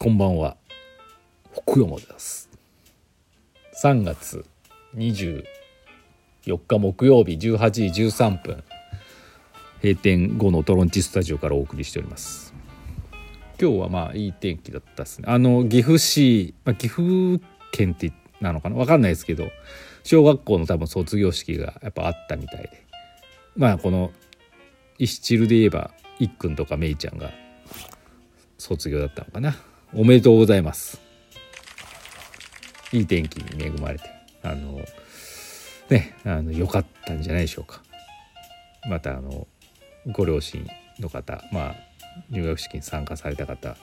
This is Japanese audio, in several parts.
こんばんは。福山です。3月24日木曜日18時13分閉店後のトロンチスタジオからお送りしております。今日はまあいい天気だったですね。あの岐阜市、まあ、岐阜県ってなのかな？分かんないですけど小学校の多分卒業式がやっぱあったみたいで。まあこの石チルで言えばいっくんとかめいちゃんが卒業だったのかな。おめでとうございます。いい天気に恵まれてあのねあの良かったんじゃないでしょうか。またあのご両親の方まあ入学式に参加された方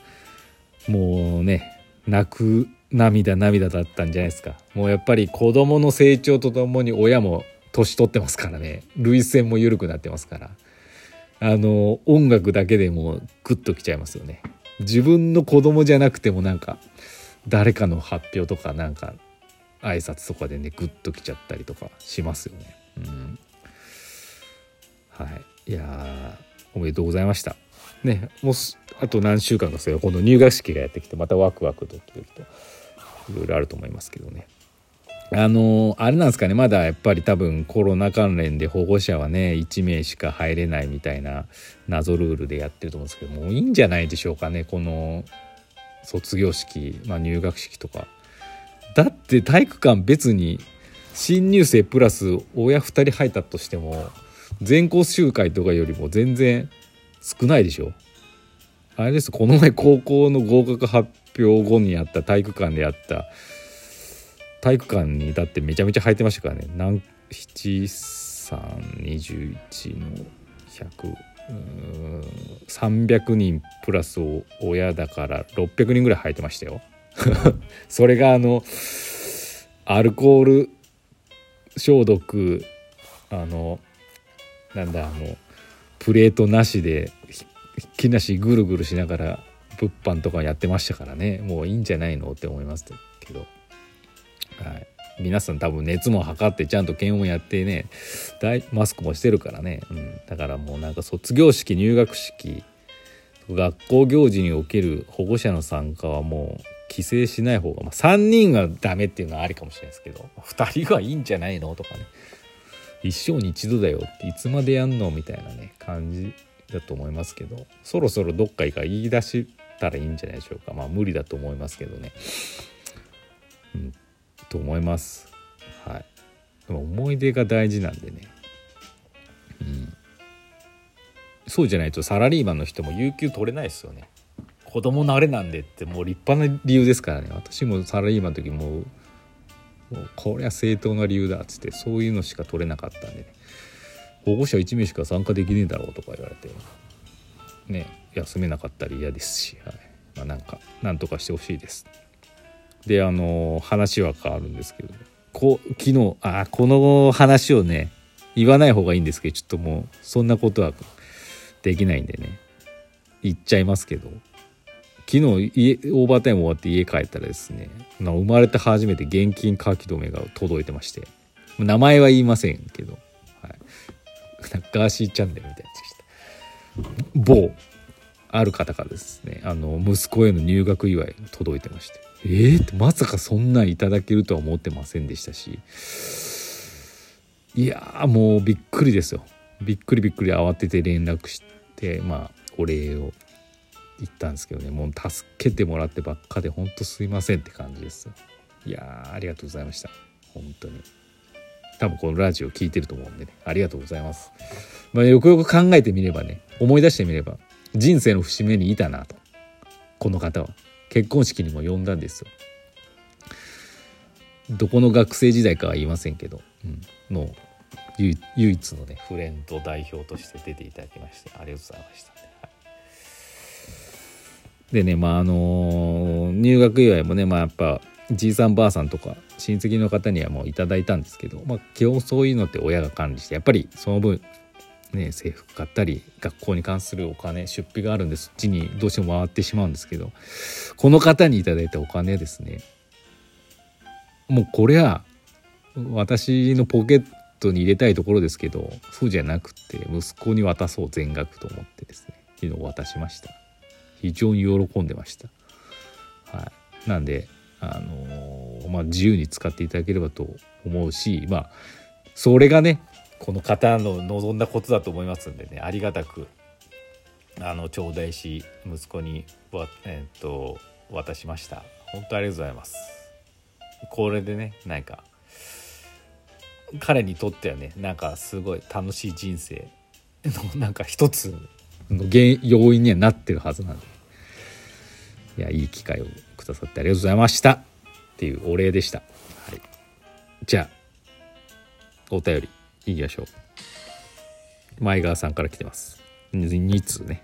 もうね泣く涙涙だったんじゃないですか。もうやっぱり子供の成長とともに親も年取ってますからね。涙腺も緩くなってますから。あの音楽だけでもグッときちゃいますよね。自分の子供じゃなくてもなんか誰かの発表とかなんか挨拶とかでねグッときちゃったりとかしますよね。うん、はいいやおめでとうございました。ねもうあと何週間かすれば今度入学式がやってきてまたワクワクドキドキといろいろあると思いますけどね。あのあれなんですかね。まだやっぱり多分コロナ関連で保護者はね1名しか入れないみたいな謎ルールでやってると思うんですけどもういいんじゃないでしょうかね。この卒業式、まあ、入学式とか。だって体育館別に新入生プラス親2人入ったとしても全校集会とかよりも全然少ないでしょ。あれです。この前高校の合格発表後にやった体育館でやった体育館にだってめちゃめちゃ入ってましたからね。何7321の100 300人プラス親だから600人ぐらい入ってましたよ。それがあのアルコール消毒あのなんだあのプレートなしできなしぐるぐるしながら物販とかやってましたからね。もういいんじゃないの？って思いますけど。はい。皆さん多分熱も測ってちゃんと検温やってね。マスクもしてるからね、うん、だからもうなんか卒業式入学式学校行事における保護者の参加はもう規制しない方が、まあ、3人がダメっていうのはありかもしれないですけど。2人はいいんじゃないのとかね。一生に一度だよっていつまでやんのみたいなね感じだと思いますけど。そろそろどっかいか言い出したらいいんじゃないでしょうか。まあ無理だと思いますけどね。うん。と思います。はい。でも思い出が大事なんでね。うん。そうじゃないとサラリーマンの人も有給取れないですよね。子供慣れなんでってもう立派な理由ですからね。私もサラリーマンの時もうこれは正当な理由だっつってそういうのしか取れなかったんでね。保護者1名しか参加できねえだろうとか言われてね休めなかったり嫌ですし、はいまあ、なんかなんとかしてほしいです。であの話は変わるんですけど。こ昨日あこの話をね言わない方がいいんですけどちょっともうそんなことはできないんでね。言っちゃいますけど。昨日家オーバータイム終わって家帰ったらですね生まれて初めて現金書き留めが届いてまして。名前は言いませんけど、はい、ガーシーチャンネルみたいなやつでした。某。ある方からですねあの息子への入学祝い届いてまして。えー、まさかそんなんいただけるとは思ってませんでしたし。いやもうびっくりですよ。びっくりびっくり慌てて連絡してまあお礼を言ったんですけどね。もう助けてもらってばっかでほんとすいませんって感じですいやありがとうございました。本当に。多分このラジオ聞いてると思うんでね。ありがとうございます。まあよくよく考えてみればね思い出してみれば人生の節目にいたなと。この方は。結婚式にも呼んだんですよ。どこの学生時代かは言いませんけど、うん、の唯一のねフレンド代表として出ていただきましてありがとうございました、ね、はい、でねまああのー、入学祝いもねまあやっぱじいさんばあさんとか親戚の方にはもういただいたんですけど、まあ、基本そういうのって親が管理してやっぱりその分ね、制服買ったり学校に関するお金出費があるんでそっちにどうしても回ってしまうんですけどこの方に頂いたお金ですね。もうこれは私のポケットに入れたいところですけどそうじゃなくて息子に渡そう全額と思ってですね。昨日渡しました。非常に喜んでました。はい、なんで、あのーまあ、自由に使っていただければと思うしまあそれがねこの方の望んだことだと思いますんでね。ありがたくあの頂戴し息子にわ、えー、と渡しました。本当ありがとうございます。これでねなんか彼にとってはねなんかすごい楽しい人生の なんか一つの原要因にはなってるはずなんで。いやいい機会をくださってありがとうございました。っていうお礼でした、はい、じゃあお便り。いきましょう。前川さんから来てます。2通ね。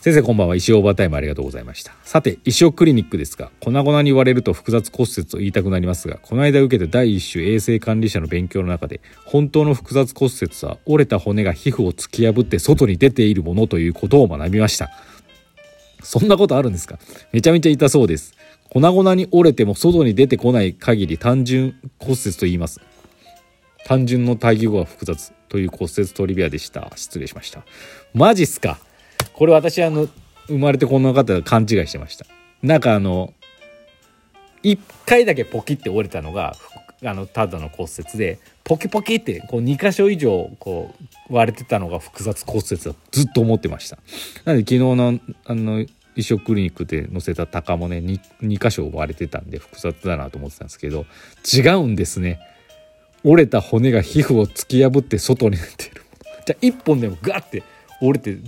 先生こんばんは。石オーバータイムありがとうございました。さて石尾クリニックですが粉々に言われると複雑骨折と言いたくなりますがこの間受けた第一種衛生管理者の勉強の中で本当の複雑骨折は折れた骨が皮膚を突き破って外に出ているものということを学びました。そんなことあるんですか？めちゃめちゃ痛そうです。粉々に折れても外に出てこない限り単純骨折と言います。単純の対義語は複雑という骨折トリビアでした。失礼しました。マジっすか。これ私あの生まれてこの方が勘違いしてました。なんかあの1回だけポキって折れたのがあのただの骨折でポキポキってこう2箇所以上こう割れてたのが複雑骨折だずっと思ってました。なので昨日のあの移植クリニックで載せた鷹もね 2, 2箇所割れてたんで複雑だなと思ってたんですけど違うんですね。折れた骨が皮膚を突き破って外に出てる。じゃあ1本でもガッて折れて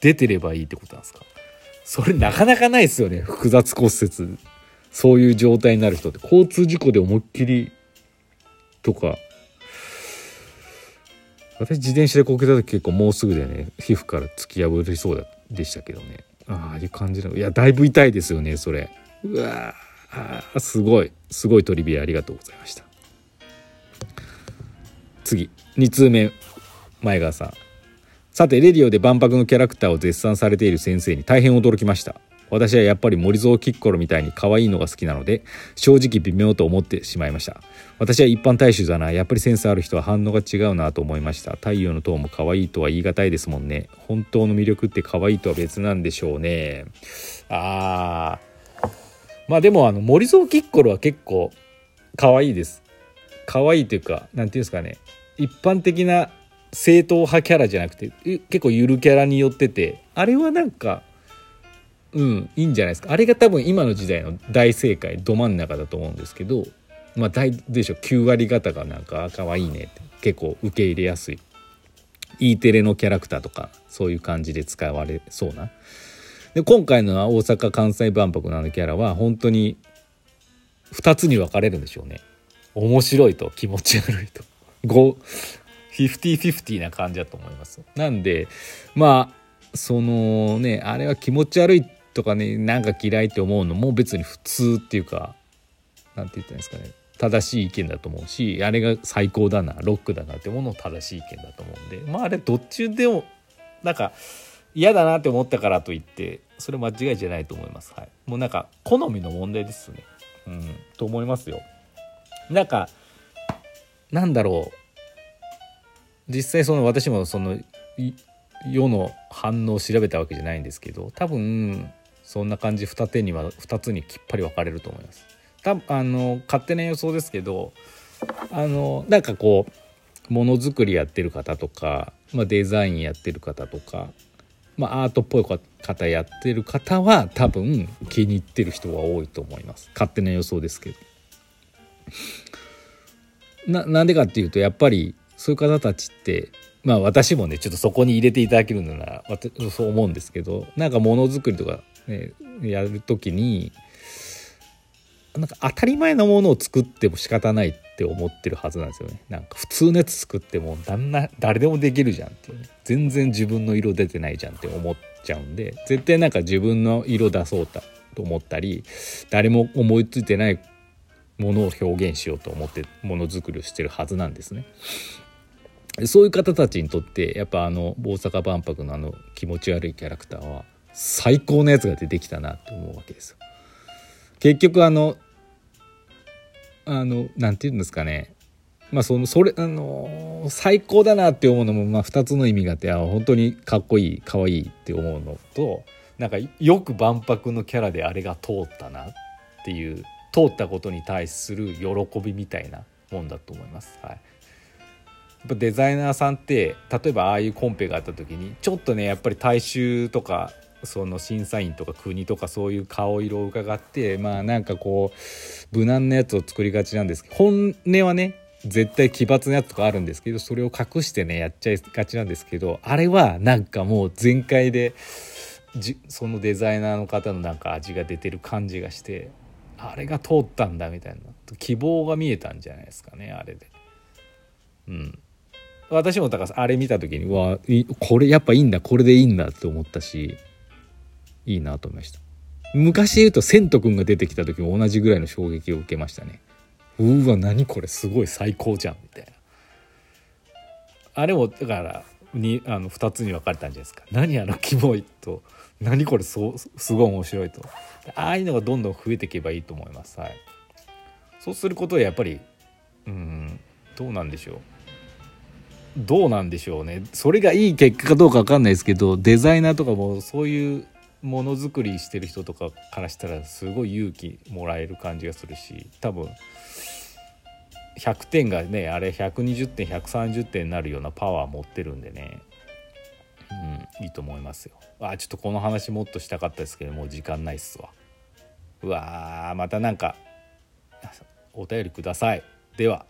出てればいいってことなんですか？それなかなかないですよね。複雑骨折。そういう状態になる人って。交通事故で思いっきりとか。私自転車でこけた時結構もうすぐでね皮膚から突き破りそうでしたけどね。ああいう感じのい。やだいぶ痛いですよねそれ。うわあすごい。すごいトリビアありがとうございました。次。2通目前川さん。さてレディオで万博のキャラクターを絶賛されている先生に大変驚きました。私はやっぱり森蔵キッコロみたいに可愛いのが好きなので正直微妙と思ってしまいました。私は一般大衆だな。やっぱりセンスある人は反応が違うなと思いました。太陽の塔も可愛いとは言い難いですもんね。本当の魅力って可愛いとは別なんでしょうね。あー。まあでもあの森蔵キッコロは結構可愛いです。可愛いというか何ていうんですかね。一般的な正統派キャラじゃなくて結構ゆるキャラによっててあれはなんかうんいいんじゃないですか。あれが多分今の時代の大正解ど真ん中だと思うんですけどまあ大でしょう9割方がなんか可愛いねって結構受け入れやすい。E テレのキャラクターとかそういう感じで使われそうな。で今回の大阪・関西万博のあのキャラは本当に2つに分かれるんでしょうね。面白いと気持ち悪いと。50-50な感じだと思います。なんでまあそのねあれは気持ち悪いとかねなんか嫌いって思うのも別に普通っていうか何て言ったらいいんですかね。正しい意見だと思うしあれが最高だなロックだなってものを正しい意見だと思うんでまああれどっちでもなんか嫌だなって思ったからといってそれ間違いじゃないと思います。はい。もうなんか好みの問題ですね。うん。と思いますよ。なんかなんだろう。実際その私もその世の反応を調べたわけじゃないんですけど多分そんな感じ二手には2つにきっぱり分かれると思います。多分あの勝手な予想ですけどあのなんかこうものづくりやってる方とか、まあ、デザインやってる方とか、まあ、アートっぽい方やってる方は多分気に入ってる人が多いと思います勝手な予想ですけど。ななんでかっていうとやっぱりそういう方たちってまあ私もねちょっとそこに入れていただけるならそう思うんですけどなんかものづくりとか、ね、やる時になんか当たり前のものを作っても仕方ないって思ってるはずなんですよね。なんか普通のやつ作っても旦那誰でもできるじゃんっていう、ね、全然自分の色出てないじゃんって思っちゃうんで絶対なんか自分の色出そうと思ったり誰も思いついてないものを表現しようと思ってものづくりをしてるはずなんですね。そういう方たちにとってやっぱあの大阪万博のあの気持ち悪いキャラクターは最高のやつが出てきたなと思うわけですよ。結局あのあのなんて言うんですかねまあそのそれあの最高だなって思うのもまあ2つの意味があってあ本当にかっこいいかわいいって思うのとなんかよく万博のキャラであれが通ったなっていう通ったことに対する喜びみたいなもんだと思います。はい、ぱデザイナーさんって例えばああいうコンペがあった時にちょっとねやっぱり大衆とかその審査員とか国とかそういう顔色を伺ってまあなんかこう無難なやつを作りがちなんですけど本音はね絶対奇抜なやつとかあるんですけどそれを隠してねやっちゃいがちなんですけどあれはなんかもう全開でじそのデザイナーの方のなんか味が出てる感じがしてあれが通ったんだみたいな希望が見えたんじゃないですかねあれで。うん私もだからあれ見た時にわこれやっぱいいんだこれでいいんだって思ったしいいなと思いました。昔言うと千と君が出てきた時も同じぐらいの衝撃を受けましたね。うわ何これすごい最高じゃんみたいな。あれもだからにあの2つに分かれたんじゃないですか。何あのキモいと何これそすごい面白いと。ああいうのがどんどん増えていけばいいと思います。はい。そうすることでやっぱりうんどうなんでしょう。どうなんでしょうね。それがいい結果かどうか分かんないですけどデザイナーとかもそういうものづくりしてる人とかからしたらすごい勇気もらえる感じがするし多分100点がねあれ120点130点になるようなパワー持ってるんでね。うんいいと思いますよ。あちょっとこの話もっとしたかったですけどもう時間ないっすわ。うわーまたなんかお便りください。では。